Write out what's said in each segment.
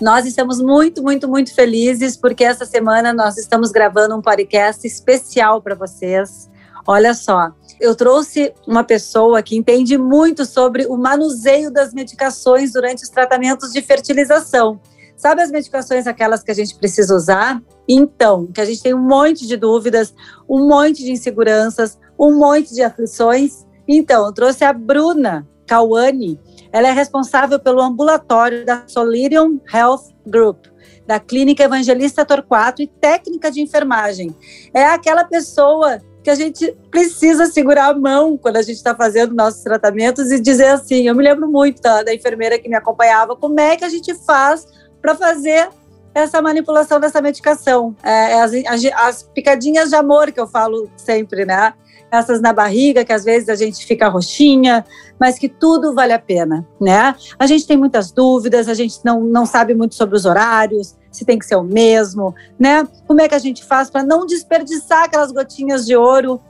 Nós estamos muito, muito, muito felizes porque essa semana nós estamos gravando um podcast especial para vocês. Olha só, eu trouxe uma pessoa que entende muito sobre o manuseio das medicações durante os tratamentos de fertilização. Sabe as medicações aquelas que a gente precisa usar? Então, que a gente tem um monte de dúvidas, um monte de inseguranças, um monte de aflições. Então, eu trouxe a Bruna Cauani, ela é responsável pelo ambulatório da Solirium Health Group, da Clínica Evangelista Torquato e técnica de enfermagem. É aquela pessoa que a gente precisa segurar a mão quando a gente está fazendo nossos tratamentos e dizer assim: eu me lembro muito da, da enfermeira que me acompanhava, como é que a gente faz para fazer essa manipulação dessa medicação. É, é as, as, as, picadinhas de amor que eu falo sempre, né? Essas na barriga, que às vezes a gente fica roxinha, mas que tudo vale a pena, né? A gente tem muitas dúvidas, a gente não, não sabe muito sobre os horários, se tem que ser o mesmo, né? Como é que a gente faz para não desperdiçar aquelas gotinhas de ouro?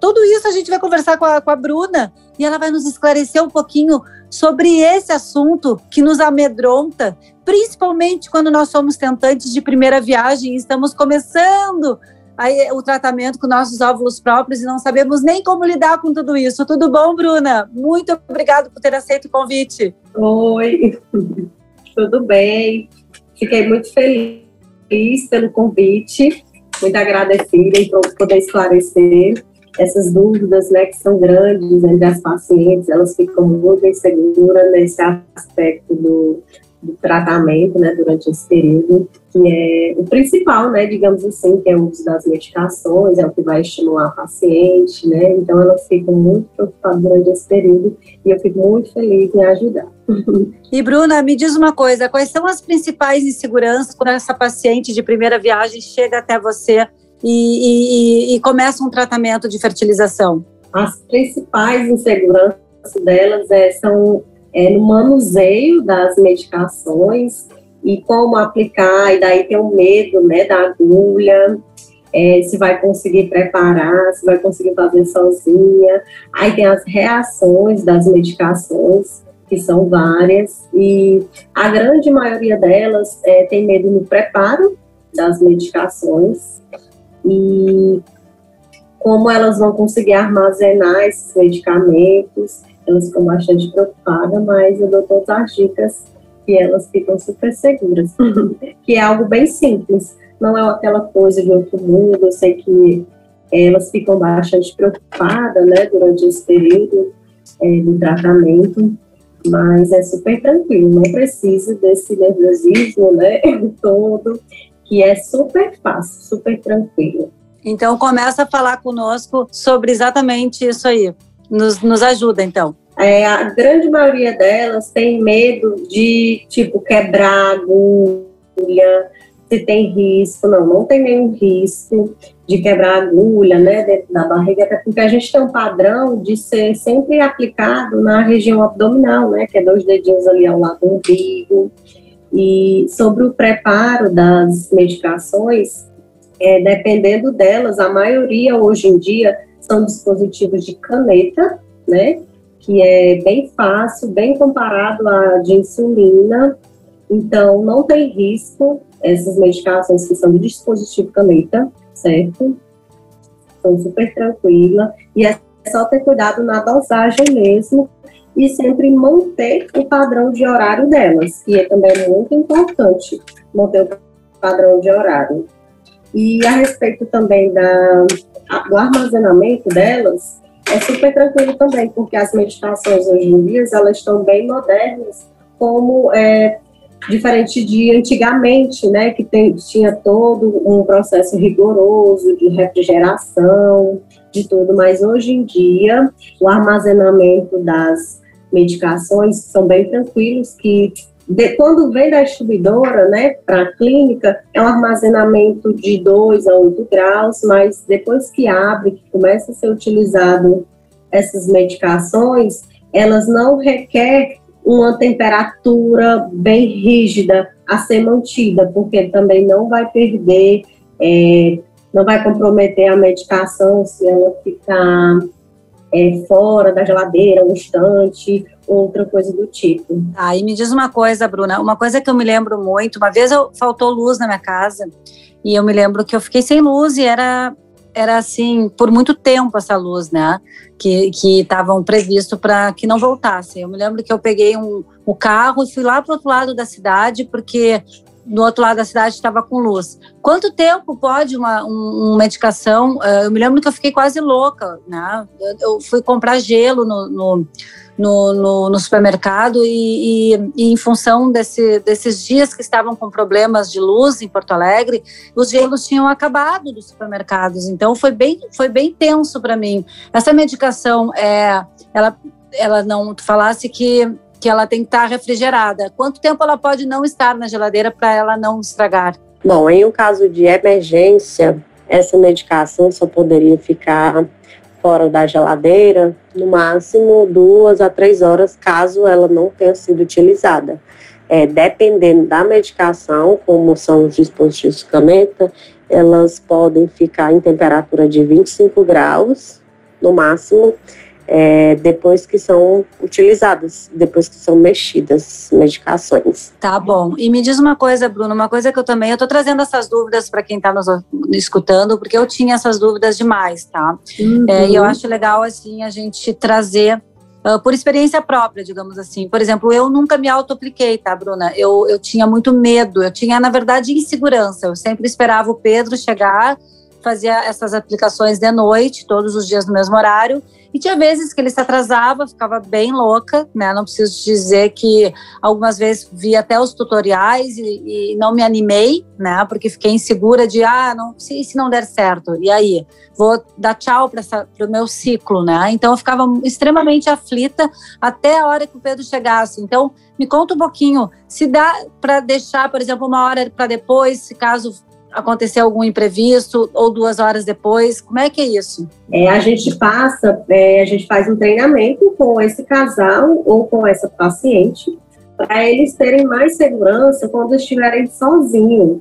Tudo isso a gente vai conversar com a, com a Bruna e ela vai nos esclarecer um pouquinho sobre esse assunto que nos amedronta, principalmente quando nós somos tentantes de primeira viagem e estamos começando aí, o tratamento com nossos óvulos próprios e não sabemos nem como lidar com tudo isso. Tudo bom, Bruna? Muito obrigado por ter aceito o convite. Oi, tudo bem. Fiquei muito feliz pelo convite, muito agradecida por poder esclarecer essas dúvidas, né, que são grandes entre as pacientes, elas ficam muito inseguras nesse aspecto do, do tratamento, né, durante esse período, que é o principal, né, digamos assim, que é o uso das medicações, é o que vai estimular a paciente, né, então elas ficam muito preocupadas durante esse período e eu fico muito feliz em ajudar. E Bruna, me diz uma coisa, quais são as principais inseguranças quando essa paciente de primeira viagem chega até você e, e, e começa um tratamento de fertilização? As principais inseguranças delas é, são é, no manuseio das medicações e como aplicar, e daí tem o medo né, da agulha, é, se vai conseguir preparar, se vai conseguir fazer sozinha. Aí tem as reações das medicações, que são várias, e a grande maioria delas é, tem medo no preparo das medicações e como elas vão conseguir armazenar esses medicamentos elas ficam bastante preocupadas, mas eu dou todas as dicas e elas ficam super seguras, que é algo bem simples, não é aquela coisa de outro mundo, eu sei que elas ficam bastante preocupadas, né, durante esse período é, do tratamento, mas é super tranquilo, não precisa desse nervosismo, né, todo, que é super fácil, super tranquilo. Então começa a falar conosco sobre exatamente isso aí. Nos, nos ajuda, então. É, a grande maioria delas tem medo de, tipo, quebrar agulha, se tem risco. Não, não tem nenhum risco de quebrar agulha, né, dentro da barriga, até porque a gente tem um padrão de ser sempre aplicado na região abdominal, né, que é dois dedinhos ali ao lado do umbigo. E sobre o preparo das medicações, é, dependendo delas, a maioria hoje em dia são dispositivos de caneta, né? Que é bem fácil, bem comparado à de insulina. Então, não tem risco essas medicações que são de dispositivo caneta, certo? São super tranquila. E é só ter cuidado na dosagem mesmo e sempre manter o padrão de horário delas, que é também muito importante manter o padrão de horário. E a respeito também da, do armazenamento delas, é super tranquilo também, porque as meditações hoje em dia, elas estão bem modernas, como é, diferente de antigamente, né, que tem, tinha todo um processo rigoroso de refrigeração, de tudo, mas hoje em dia o armazenamento das medicações são bem tranquilos, que de, quando vem da distribuidora, né, para a clínica, é um armazenamento de 2 a 8 graus, mas depois que abre, que começa a ser utilizado essas medicações, elas não requer uma temperatura bem rígida a ser mantida, porque também não vai perder, é, não vai comprometer a medicação se ela ficar é, fora da geladeira um instante, outra coisa do tipo. Ah, me diz uma coisa, Bruna, uma coisa que eu me lembro muito, uma vez eu, faltou luz na minha casa, e eu me lembro que eu fiquei sem luz e era era assim por muito tempo essa luz, né? Que que estavam previsto para que não voltasse. Eu me lembro que eu peguei um, um carro e fui lá para outro lado da cidade porque no outro lado da cidade estava com luz. Quanto tempo pode uma, um, uma medicação? Uh, eu me lembro que eu fiquei quase louca, né? Eu, fui comprar gelo no, no, no, no, no supermercado e, e, e, em função desse, desses dias que estavam com problemas de luz em Porto Alegre, os gelos tinham acabado dos supermercados. Então foi bem, foi bem tenso para mim. Essa medicação, é, ela, ela não, tu falasse que que ela tem que estar refrigerada. Quanto tempo ela pode não estar na geladeira para ela não estragar? Bom, em um caso de emergência, essa medicação só poderia ficar fora da geladeira no máximo duas a três horas, caso ela não tenha sido utilizada. É, dependendo da medicação, como são os dispositivos caneta, elas podem ficar em temperatura de 25 graus no máximo é, depois que são utilizadas, depois que são mexidas medicações. Tá bom. E me diz uma coisa, Bruno, uma coisa que eu também, eu tô trazendo essas dúvidas para quem está nos escutando, porque eu tinha essas dúvidas demais, tá? Uhum. É, e eu acho legal, assim, a gente trazer Uh, por experiência própria, digamos assim. Por exemplo, eu nunca me auto-apliquei, tá, Bruna? Eu, eu tinha muito medo, eu tinha, na verdade, insegurança. Eu sempre esperava o Pedro chegar, fazia essas aplicações de noite, todos os dias no mesmo horário, e tinha vezes que ele se atrasava, ficava bem louca, né? Não preciso dizer que algumas vezes vi até os tutoriais e, e não me animei, né? Porque fiquei insegura de, ah, não, se, se não der certo, e aí? Vou dar tchau para o meu ciclo, né? Então eu ficava extremamente aflita até a hora que o Pedro chegasse. Então, me conta um pouquinho, se dá para deixar, por exemplo, uma hora para depois, se caso acontecer algum imprevisto ou duas horas depois? Como é que é isso? É, a gente passa, é, a gente faz um treinamento com esse casal ou com essa paciente para eles terem mais segurança quando estiverem sozinhos.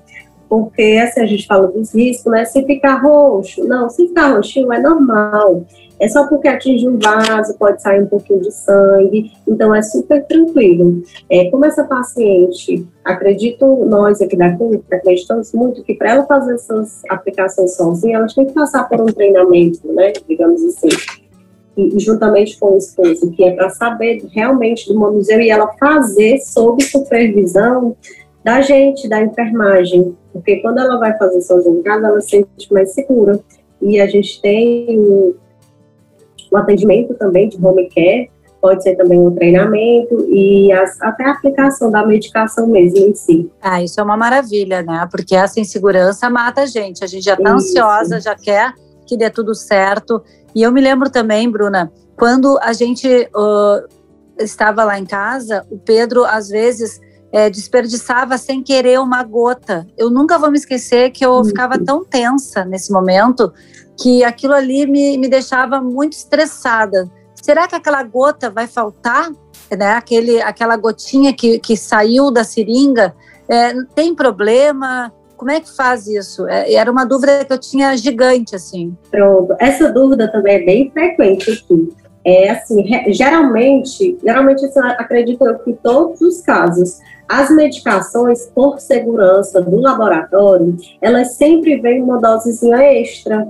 Porque, assim, a gente fala dos riscos, né? Se ficar roxo, não, se ficar roxinho é normal. É só porque atinge um vaso, pode sair um pouquinho de sangue, então é super tranquilo. É, como essa paciente, acredito nós aqui da clínica, acreditamos muito que para ela fazer essas aplicações sozinha, ela tem que passar por um treinamento, né, digamos assim, e, juntamente com o esposo, que é para saber realmente do manuseio e ela fazer sob supervisão da gente, da enfermagem, porque quando ela vai fazer sozinha em casa, ela se sente mais segura. E a gente tem o atendimento também de home care, pode ser também um treinamento e as, até a aplicação da medicação mesmo em si. Ah, isso é uma maravilha, né? Porque essa insegurança mata a gente. A gente já está ansiosa, já quer que dê tudo certo. E eu me lembro também, Bruna, quando a gente uh, estava lá em casa, o Pedro às vezes é, desperdiçava sem querer uma gota. Eu nunca vou me esquecer que eu uhum. ficava tão tensa nesse momento que aquilo ali me, me deixava muito estressada. Será que aquela gota vai faltar? Né? Aquele, aquela gotinha que, que saiu da seringa, é, tem problema? Como é que faz isso? É, era uma dúvida que eu tinha gigante, assim. Pronto. Essa dúvida também é bem frequente aqui. É assim, geralmente, geralmente assim, acredito eu que todos os casos, as medicações, por segurança do laboratório, elas sempre vêm uma dosezinha extra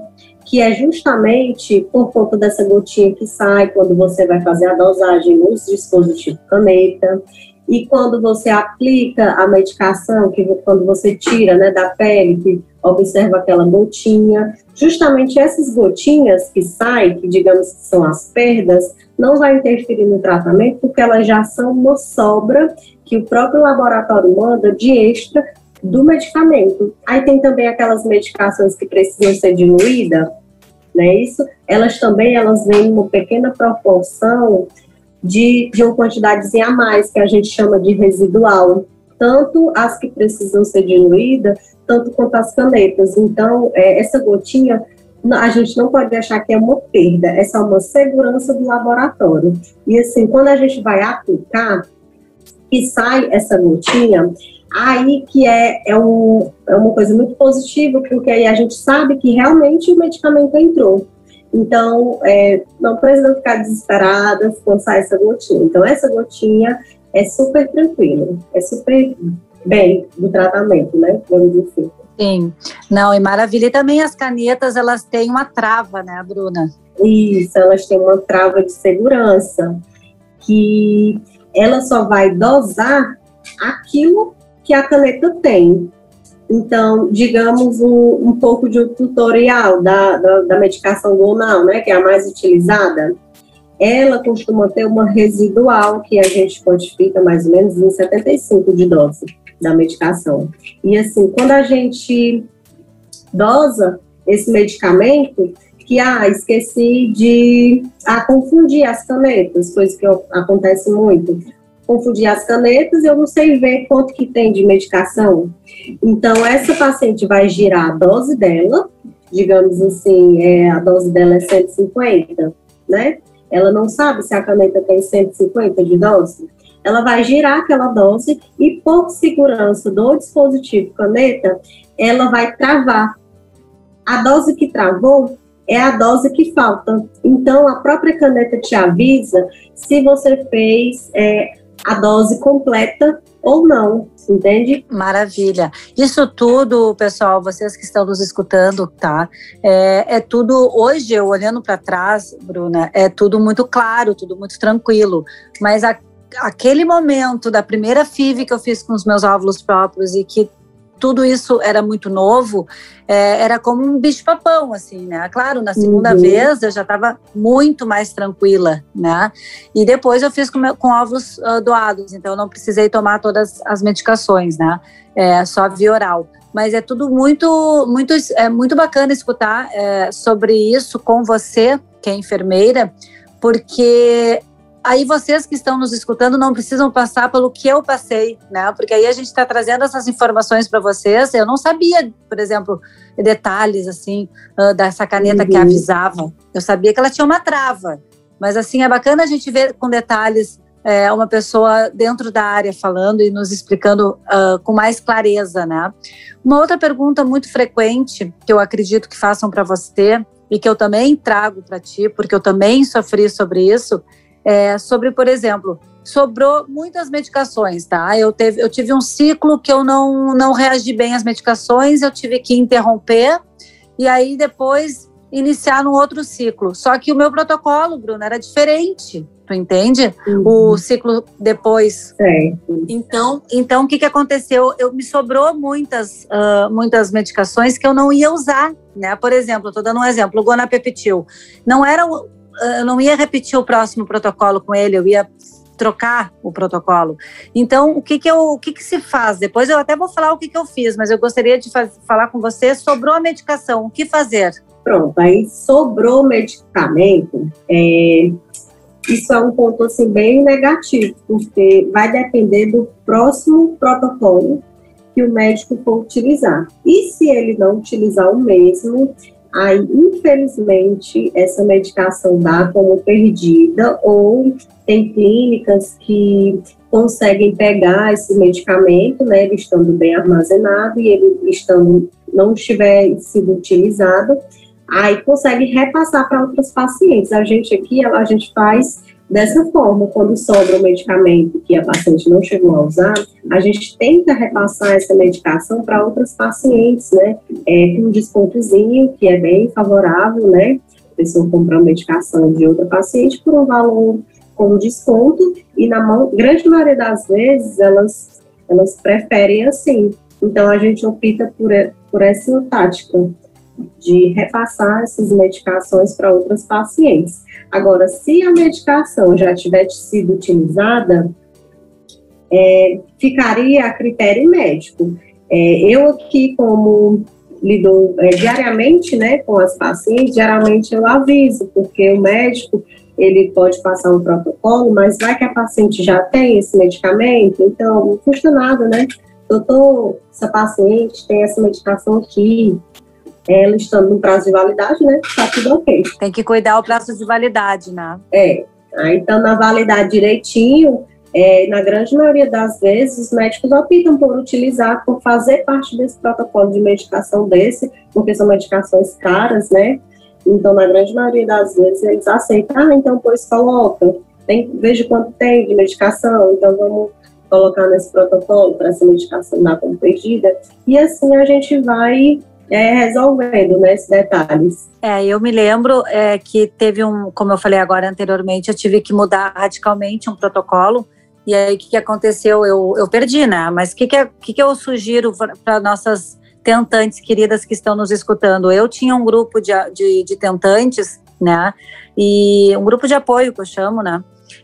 que é justamente por conta dessa gotinha que sai quando você vai fazer a dosagem nos dispositivos caneta e quando você aplica a medicação, que quando você tira né, da pele, que observa aquela gotinha, justamente essas gotinhas que saem, que digamos que são as perdas, não vai interferir no tratamento, porque elas já são uma sobra que o próprio laboratório manda de extra do medicamento. Aí tem também aquelas medicações que precisam ser diluídas, né? Isso, elas também elas vêm em uma pequena proporção de, de uma quantidadezinha a mais, que a gente chama de residual, tanto as que precisam ser diluídas, tanto quanto as canetas. Então, é, essa gotinha, a gente não pode achar que é uma perda, é só uma segurança do laboratório. E assim, quando a gente vai aplicar, e sai essa gotinha, aí que é, é, um, é uma coisa muito positiva, porque aí a gente sabe que realmente o medicamento entrou. Então, é, não precisa ficar desesperada sai essa gotinha. Então, essa gotinha é super tranquila, é super bem do tratamento, né? Vamos dizer assim. Sim, não, e maravilha. E também as canetas, elas têm uma trava, né, Bruna? Isso, elas têm uma trava de segurança, que ela só vai dosar aquilo que a caneta tem. Então, digamos um, um pouco de um tutorial da, da, da medicação gonal, né, que é a mais utilizada. Ela costuma ter uma residual que a gente quantifica mais ou menos em 75 de dose da medicação. E assim, quando a gente dosa esse medicamento, que ah, esqueci de ah, confundir as canetas, coisa que acontece muito confundir as canetas, eu não sei ver quanto que tem de medicação. Então, essa paciente vai girar a dose dela, digamos assim, é, a dose dela é 150, né? Ela não sabe se a caneta tem 150 de dose. Ela vai girar aquela dose e, por segurança do dispositivo caneta, ela vai travar. A dose que travou é a dose que falta. Então, a própria caneta te avisa se você fez é, a dose completa ou não, entende? Maravilha. Isso tudo, pessoal, vocês que estão nos escutando, tá? É, é tudo, hoje, eu olhando para trás, Bruna, é tudo muito claro, tudo muito tranquilo, mas a, aquele momento da primeira FIV que eu fiz com os meus óvulos próprios e que tudo isso era muito novo, é, era como um bicho-papão, assim, né? Claro, na segunda uhum. vez eu já estava muito mais tranquila, né? E depois eu fiz com, meu, com óvulos uh, doados, então eu não precisei tomar todas as medicações, né? É, só via oral. Mas é tudo muito, muito, é muito bacana escutar é, sobre isso com você, que é enfermeira, porque aí vocês que estão nos escutando não precisam passar pelo que eu passei, né? Porque aí a gente está trazendo essas informações para vocês. Eu não sabia, por exemplo, detalhes assim uh, dessa caneta uhum. que avisava. Eu sabia que ela tinha uma trava, mas assim é bacana a gente ver com detalhes é, uma pessoa dentro da área falando e nos explicando uh, com mais clareza, né? Uma outra pergunta muito frequente que eu acredito que façam para você e que eu também trago para ti, porque eu também sofri sobre isso, é, sobre, por exemplo, sobrou muitas medicações, tá? Eu, teve, eu tive um ciclo que eu não, não reagi bem às medicações, eu tive que interromper e aí depois iniciar num outro ciclo. Só que o meu protocolo, Bruno, era diferente. Tu entende? Uhum. O ciclo depois. Certo. Então, então o que, que aconteceu? Eu me sobrou muitas, uh, muitas medicações que eu não ia usar, né? Por exemplo, estou dando um exemplo, o Gonapeptil. Não era eu não ia repetir o próximo protocolo com ele, eu ia trocar o protocolo. Então, o que que, eu, o que que se faz? Depois eu até vou falar o que que eu fiz, mas eu gostaria de faz, falar com você, sobrou a medicação, o que fazer? Pronto, aí sobrou medicamento, é, isso é um ponto assim bem negativo, porque vai depender do próximo protocolo que o médico for utilizar. E se ele não utilizar o mesmo, Aí, infelizmente, essa medicação dá como perdida, ou tem clínicas que conseguem pegar esse medicamento, né, ele estando bem armazenado e ele estando não estiver sido utilizado, aí consegue repassar para outros pacientes. A gente aqui, a gente faz Dessa forma, quando sobra o medicamento que a paciente não chegou a usar, a gente tenta repassar essa medicação para outras pacientes, né? É, com um descontozinho, que é bem favorável, né? A pessoa comprar uma medicação de outra paciente por um valor com desconto, e na mão, grande maioria das vezes elas, elas preferem assim. Então a gente opta por, por essa tática de repassar essas medicações para outras pacientes. Agora, se a medicação já tiver sido utilizada, é, ficaria a critério médico. É, eu aqui, como lido é, diariamente né, com as pacientes, geralmente eu aviso, porque o médico ele pode passar um protocolo, mas vai que a paciente já tem esse medicamento, então não custa nada, né? Doutor, essa paciente tem essa medicação aqui, ela estando no prazo de validade, né? Tá tudo ok. Tem que cuidar o prazo de validade, né? É. Aí, então, na validade direitinho, é, na grande maioria das vezes, os médicos optam por utilizar, por fazer parte desse protocolo de medicação desse, porque são medicações caras, né? Então, na grande maioria das vezes, eles aceitam, ah, então, pois coloca, tem, veja quanto tem de medicação, então vamos colocar nesse protocolo para essa medicação dar como perdida. E assim a gente vai é, resolvendo né, esses detalhes. É, eu me lembro é, que teve um, como eu falei agora anteriormente, eu tive que mudar radicalmente um protocolo. E aí, o que, que aconteceu? Eu, eu perdi, né? Mas o que, que, que, que eu sugiro para nossas tentantes queridas que estão nos escutando? Eu tinha um grupo de, de, de tentantes, né? E um grupo de apoio, que eu chamo, né?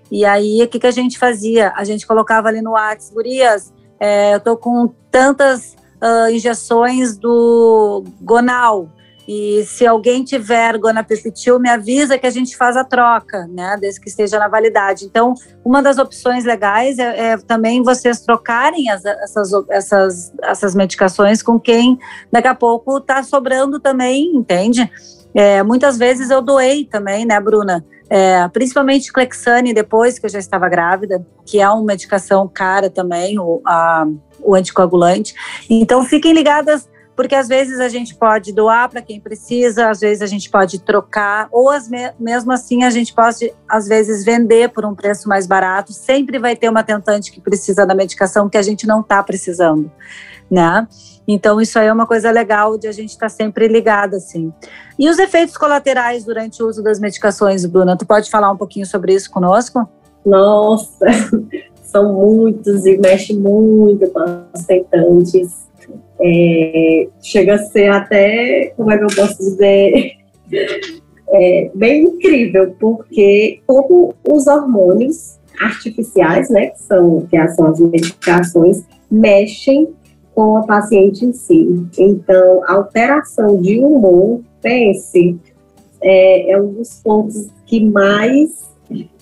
E aí, o que, que a gente fazia? A gente colocava ali no WhatsApp, gurias, é, eu tô com tantas uh, injeções do Gonal, e se alguém tiver Gonapipitil, me avisa que a gente faz a troca, né? Desde que esteja na validade. Então, uma das opções legais é, é também vocês trocarem as, essas, essas, essas medicações com quem daqui a pouco está sobrando também, entende? É, muitas vezes eu doei também, né, Bruna? É, principalmente Clexane depois que eu já estava grávida, que é uma medicação cara também, a, o anticoagulante. Então fiquem ligadas, porque às vezes a gente pode doar para quem precisa, às vezes a gente pode trocar, ou as me mesmo assim a gente pode, às vezes, vender por um preço mais barato. Sempre vai ter uma tentante que precisa da medicação que a gente não está precisando, né? Então, isso aí é uma coisa legal de a gente estar tá sempre ligada, assim. E os efeitos colaterais durante o uso das medicações, Bruna? Tu pode falar um pouquinho sobre isso conosco? Nossa, são muitos e mexe muito com as tentantes. É, chega a ser até, como é que eu posso dizer, é, bem incrível, porque como os hormônios artificiais, né, que são, que são as medicações, mexem com a paciente em si. Então, alteração de humor, pense, é, é um dos pontos que mais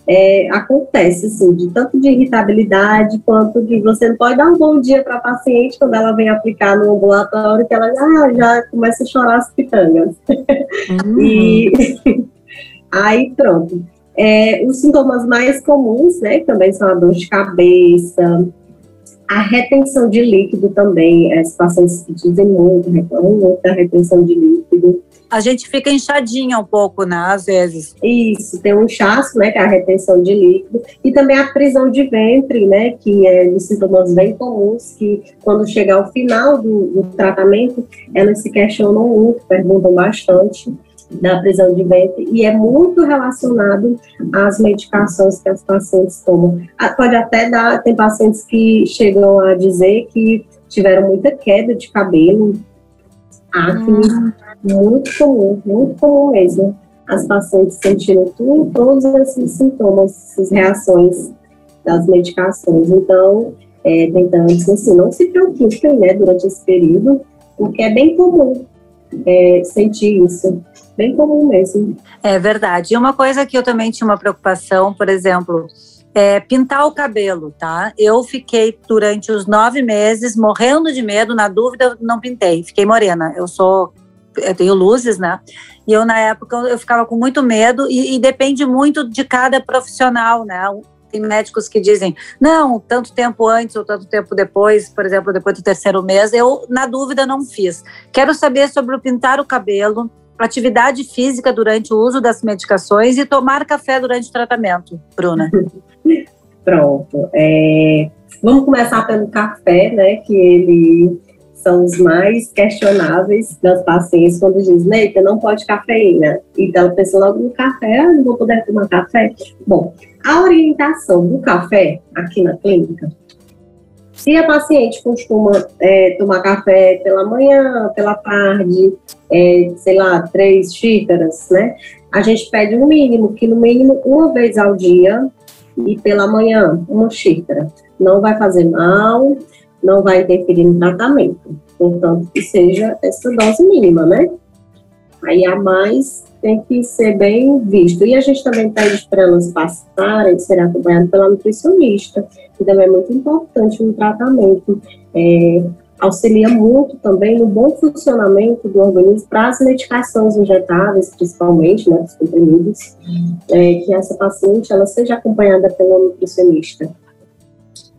é, acontece, assim, de tanto de irritabilidade quanto de você não pode dar um bom dia para a paciente quando ela vem aplicar no ambulatório, que ela ah, já começa a chorar as pitangas. Uhum. e aí pronto. É, os sintomas mais comuns, né, também são a dor de cabeça, a retenção de líquido também, as pacientes que dizem muito, da retenção de líquido. A gente fica inchadinha um pouco, né, às vezes. Isso, tem um inchaço, né, que é a retenção de líquido, e também a prisão de ventre, né, que é dos sintomas bem comuns, que quando chega ao final do, do tratamento, elas se questionam muito, perguntam bastante da prisão de ventre e é muito relacionado às medicações que as pacientes tomam. Ah, pode até dar, tem pacientes que chegam a dizer que tiveram muita queda de cabelo, acne, hum. Muito comum, muito comum mesmo. As pacientes sentindo tudo, todos esses sintomas, essas reações das medicações. Então, é, tentando assim, não se preocupem, né, durante esse período, porque é bem comum é, sentir isso bem comum mesmo. É verdade. E uma coisa que eu também tinha uma preocupação, por exemplo, é pintar o cabelo, tá? Eu fiquei durante os nove meses morrendo de medo, na dúvida, não pintei, fiquei morena. Eu sou, eu tenho luzes, né? E eu, na época, eu ficava com muito medo e, e depende muito de cada profissional, né? Tem médicos que dizem, não, tanto tempo antes ou tanto tempo depois, por exemplo, depois do terceiro mês, eu, na dúvida, não fiz. Quero saber sobre o pintar o cabelo, atividade física durante o uso das medicações e tomar café durante o tratamento, Bruna. Pronto. É, vamos começar pelo café, né? Que ele são os mais questionáveis das pacientes quando diz, Neita, não pode cafeína. Então ela pensa logo no café, ah, não vou poder tomar café. Bom, a orientação do café aqui na clínica se a paciente costuma é, tomar café pela manhã, pela tarde, é, sei lá, três xícaras, né? A gente pede um mínimo, que no mínimo uma vez ao dia e pela manhã, uma xícara. Não vai fazer mal, não vai interferir no tratamento. Portanto, que seja essa dose mínima, né? Aí a mais tem que ser bem visto. E a gente também pede para elas passarem, ser acompanhadas pela nutricionista, que também é muito importante no tratamento. É, auxilia muito também no bom funcionamento do organismo para as medicações injetáveis, principalmente, né, os comprimidos, é, que essa paciente ela seja acompanhada pela nutricionista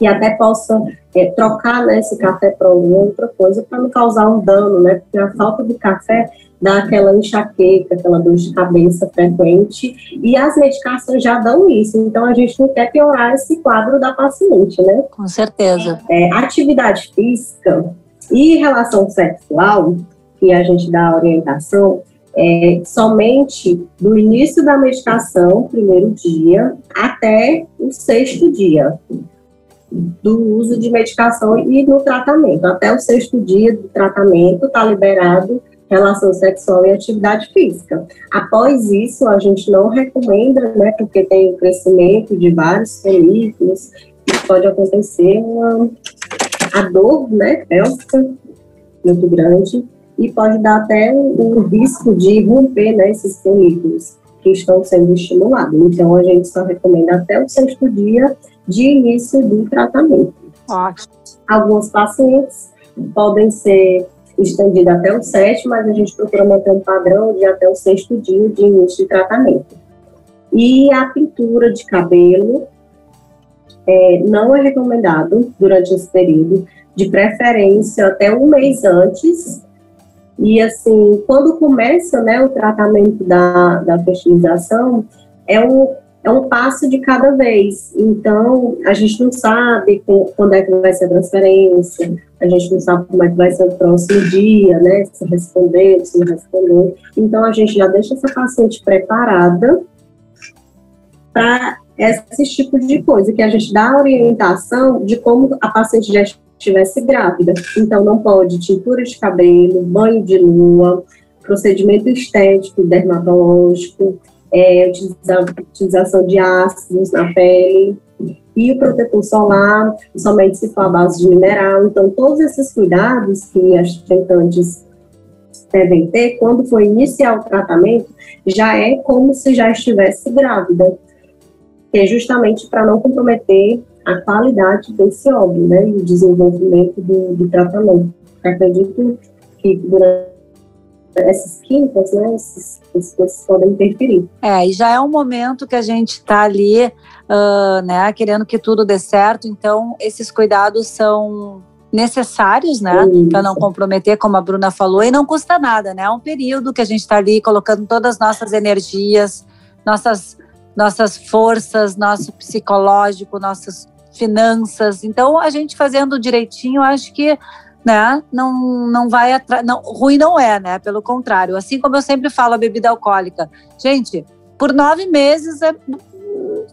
e até possa é, trocar né, esse café para alguma outra coisa para não causar um dano, né? Porque a falta de café dá aquela enxaqueca, aquela dor de cabeça frequente, e as medicações já dão isso, então a gente não quer piorar esse quadro da paciente, né? Com certeza. É, atividade física e relação sexual, que a gente dá a orientação, é, somente do início da medicação, primeiro dia, até o sexto dia do uso de medicação e no tratamento. Até o sexto dia do tratamento está liberado relação sexual e atividade física. Após isso, a gente não recomenda, né, porque tem o crescimento de vários folículos, pode acontecer uma a dor, né, pélvica muito grande, e pode dar até o, risco de romper, né, esses folículos que estão sendo estimulados. Então, a gente só recomenda até o sexto dia de início do tratamento. Ótimo. Alguns pacientes podem ser estendidos até o sétimo, mas a gente procura manter um padrão de até o sexto dia de início de tratamento. E a pintura de cabelo é, não é recomendado durante esse período, de preferência até um mês antes. E assim, quando começa né, o tratamento da, da fertilização, é um, é um passo de cada vez. Então, a gente não sabe quando é que vai ser a transferência, a gente não sabe como é que vai ser o próximo dia, né? Se respondeu, se não respondeu. Então, a gente já deixa essa paciente preparada para esse tipo de coisa, que a gente dá a orientação de como a paciente já estivesse grávida. Então, não pode tintura de cabelo, banho de lua, procedimento estético, dermatológico, é, utilização de ácidos na pele, e o protetor solar, somente se for à base de mineral. Então, todos esses cuidados que as tentantes devem ter quando for iniciar o tratamento, já é como se já estivesse grávida, que é justamente para não comprometer a qualidade desse óvulo, né, e o desenvolvimento do, do tratamento. Acredito que durante essas químicas, né, esses, essas coisas podem interferir. É, e já é um momento que a gente está ali, uh, né, querendo que tudo dê certo, então esses cuidados são necessários, né, para não comprometer, como a Bruna falou, e não custa nada, né, é um período que a gente está ali colocando todas as nossas energias, nossas nossas forças, nosso psicológico, nossas finanças. Então, a gente fazendo direitinho, acho que né? Não, não vai atrás. Não, ruim não é, né? Pelo contrário. Assim como eu sempre falo a bebida alcoólica. Gente, por nove meses é,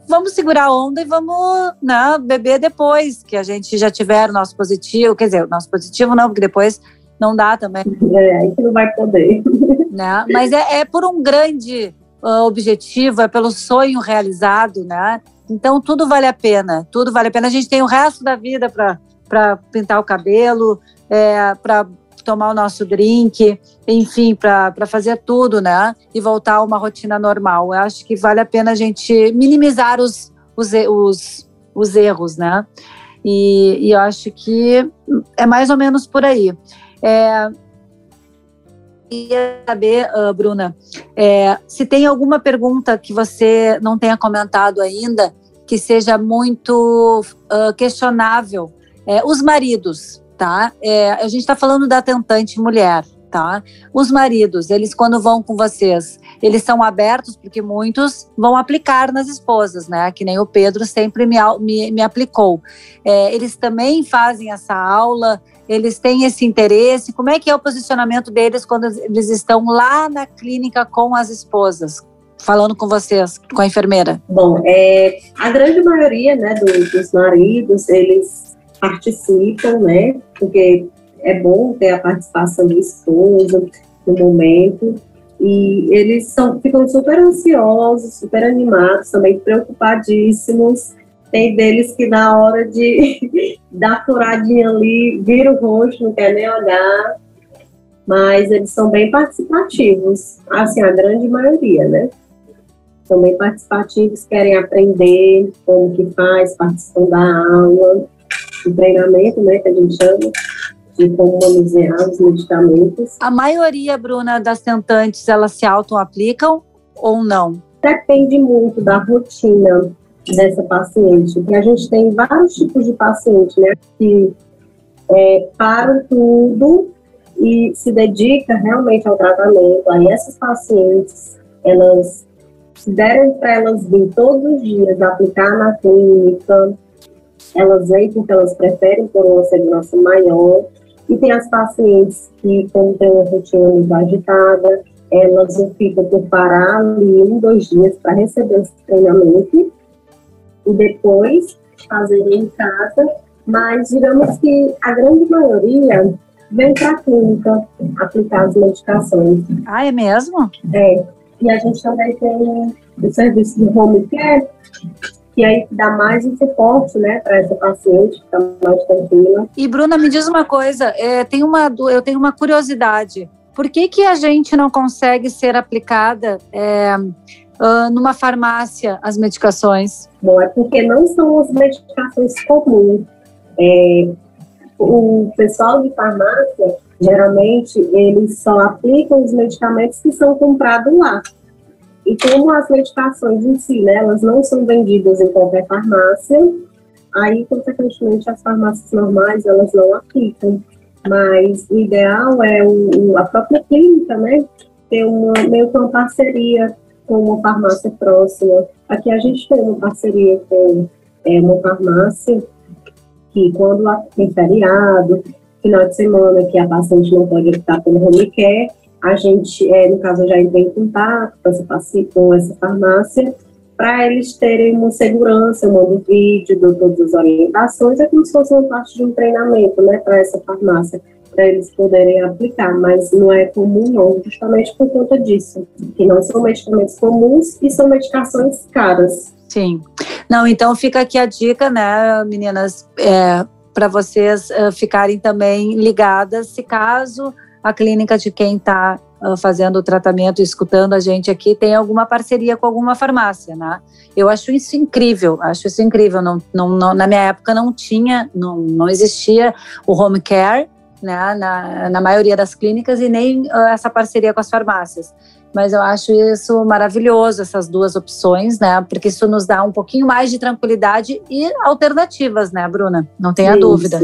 vamos segurar a onda e vamos né, beber depois que a gente já tiver o nosso positivo. Quer dizer, o nosso positivo não, porque depois não dá também. É, aí que não vai poder. Né? Mas é, é por um grande uh, objetivo, é pelo sonho realizado, né? Então tudo vale a pena, tudo vale a pena. A gente tem o resto da vida para pintar o cabelo, é, para tomar o nosso drink, enfim, para fazer tudo, né? E voltar a uma rotina normal. Eu acho que vale a pena a gente minimizar os, os, os, os erros, né? E, e, eu acho que é mais ou menos por aí. É, queria saber, uh, Bruna, é, se tem alguma pergunta que você não tenha comentado ainda, que seja muito uh, questionável. É, os maridos, tá? É, a gente está falando da tentante mulher, tá? Os maridos, eles quando vão com vocês, eles são abertos porque muitos vão aplicar nas esposas, né? Que nem o Pedro sempre me, me, me aplicou. É, eles também fazem essa aula, eles têm esse interesse. Como é que é o posicionamento deles quando eles estão lá na clínica com as esposas? Falando com vocês, com a enfermeira. Bom, é, a grande maioria né, dos, dos maridos, eles participam, né? Porque é bom ter a participação do esposo no momento. E eles são, ficam super ansiosos, super animados, também preocupadíssimos. Tem deles que na hora de dar furadinha ali, vira o rosto, não quer nem olhar. mas eles são bem participativos, assim, a grande maioria, né? São bem participativos, querem aprender como que faz, participam da aula, do treinamento, né, que a gente chama, de como manusear os medicamentos. A maioria, Bruna, das tentantes, elas se auto-aplicam ou não? Depende muito da rotina dessa paciente, porque a gente tem vários tipos de paciente, né, que é, param tudo e se dedica realmente ao tratamento. Aí essas pacientes, elas se derem para elas vir todos os dias aplicar na clínica, elas vêm porque elas preferem por uma segurança maior. E tem as pacientes que, como tem uma rotina muito agitada, elas ficam por parar ali um, dois dias para receber esse treinamento e depois fazerem em casa. Mas digamos que a grande maioria vem para a clínica aplicar as medicações. Ah, é mesmo? É. E a gente também tem o serviço de home care, que aí dá mais um suporte, né, para essa paciente, ficar mais tranquila. E Bruna, me diz uma coisa, é, tem uma, eu tenho uma curiosidade. Por que, que a gente não consegue ser aplicada é, uh, numa farmácia as medicações? Bom, é porque não são as medicações comuns. É, o pessoal de farmácia, geralmente, eles só aplicam os medicamentos que são comprados lá. E como as medicações em si, né, elas não são vendidas em qualquer farmácia, aí, consequentemente, as farmácias normais, elas não aplicam. Mas o ideal é o, a própria clínica, né, ter uma, meio que uma parceria com uma farmácia próxima. Aqui a gente tem uma parceria com é, uma farmácia que quando tem feriado, final de semana, que a paciente não pode optar pelo home care, a gente, é, no caso, já entrei em contato com essa, com essa farmácia para eles terem uma segurança, eu mando vídeo, dou todas as orientações, é como se fosse uma parte de um treinamento, né, para essa farmácia, para eles poderem aplicar, mas não é comum não, justamente por conta disso, que não são medicamentos comuns e são medicações caras. Sim. Não, então fica aqui a dica, né, meninas, é, para vocês uh, ficarem também ligadas, se caso a clínica de quem está uh, fazendo o tratamento, escutando a gente aqui, tem alguma parceria com alguma farmácia, né? Eu acho isso incrível, acho isso incrível. Não, não, não, na minha época não tinha, não, não existia o home care, né, na, na maioria das clínicas e nem uh, essa parceria com as farmácias mas eu acho isso maravilhoso, essas duas opções, né? Porque isso nos dá um pouquinho mais de tranquilidade e alternativas, né, Bruna? Não tenha isso, dúvida.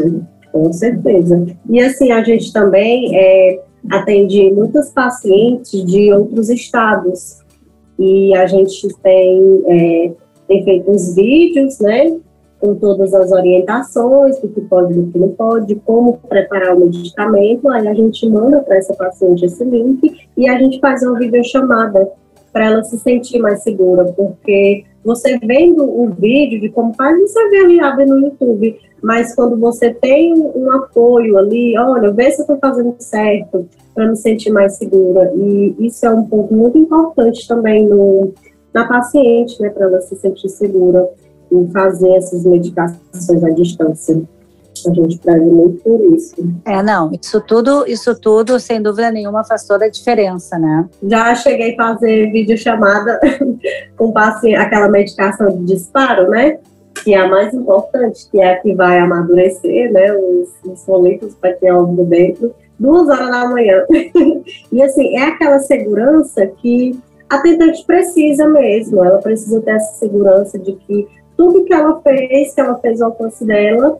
Com certeza. E assim, a gente também é, atende muitos pacientes de outros estados. E a gente tem, é, tem feito uns vídeos, né? com todas as orientações do que pode do que não pode, como preparar o medicamento, aí a gente manda para essa paciente esse link e a gente faz uma videochamada para ela se sentir mais segura, porque você vendo o vídeo de como faz, você vê ali, abre no YouTube, mas quando você tem um apoio ali, olha, vê se eu estou fazendo certo, para me sentir mais segura, e isso é um ponto muito importante também no, na paciente, né, para ela se sentir segura em fazer essas medicações à distância. A gente preza muito por isso. É, não, isso tudo, isso tudo, sem dúvida nenhuma, faz toda a diferença, né? Já cheguei a fazer videochamada com paciente, aquela medicação de disparo, né? Que é a mais importante, que é a que vai amadurecer, né? Os, os folículos para ter algo dentro, duas horas da manhã. e assim, é aquela segurança que a tentante precisa mesmo, ela precisa ter essa segurança de que tudo que ela fez, que ela fez ao alcance dela,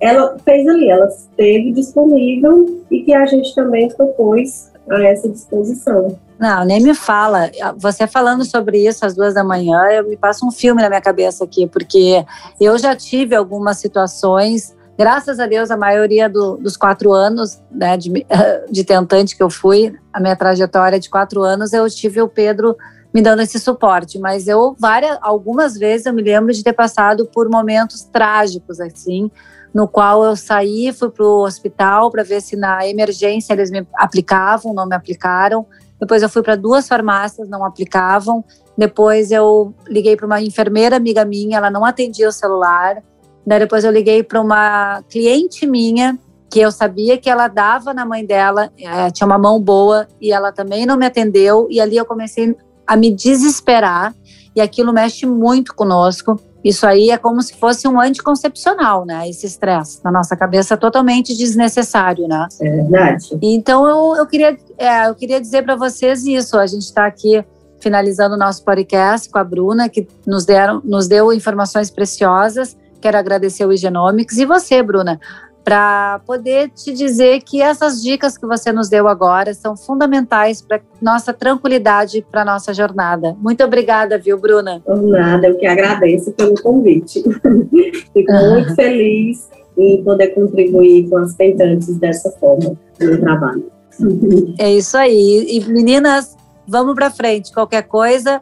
ela fez ali, ela esteve disponível e que a gente também propôs a essa disposição. Não, nem me fala. Você falando sobre isso às duas da manhã, eu me passo um filme na minha cabeça aqui, porque eu já tive algumas situações, graças a Deus, a maioria do, dos quatro anos né, de, de tentante que eu fui, a minha trajetória de quatro anos, eu tive o Pedro me dando esse suporte. Mas eu, várias, algumas vezes, eu me lembro de ter passado por momentos trágicos, assim, no qual eu saí, fui para o hospital para ver se na emergência eles me aplicavam, não me aplicaram. Depois eu fui para duas farmácias, não aplicavam. Depois eu liguei para uma enfermeira amiga minha, ela não atendia o celular. Daí depois eu liguei para uma cliente minha que eu sabia que ela dava na mãe dela, é, tinha uma mão boa e ela também não me atendeu e ali eu comecei a me desesperar e aquilo mexe muito conosco. Isso aí é como se fosse um anticoncepcional, né? Esse estresse na nossa cabeça é totalmente desnecessário, né? É verdade. Então eu, eu queria é, eu queria dizer para vocês isso. A gente está aqui finalizando o nosso podcast com a Bruna, que nos, deram, nos deu informações preciosas. Quero agradecer o Genomics e você, Bruna, para poder te dizer que essas dicas que você nos deu agora são fundamentais para nossa tranquilidade, para nossa jornada. Muito obrigada, viu, Bruna? Por nada, eu que agradeço pelo convite. Fico uhum. muito feliz em poder contribuir com as tentantes dessa forma no trabalho. É isso aí. E meninas, vamos para frente. Qualquer coisa,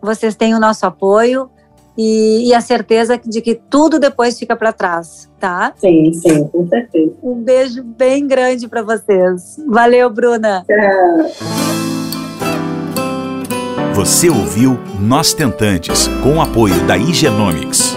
vocês têm o nosso apoio e, e, a certeza de que tudo depois fica para trás, tá? Sim, sim, com certeza. Um beijo bem grande para vocês. Valeu, Bruna. Tchau. Você ouviu Nós Tentantes, com o apoio da Igenomics.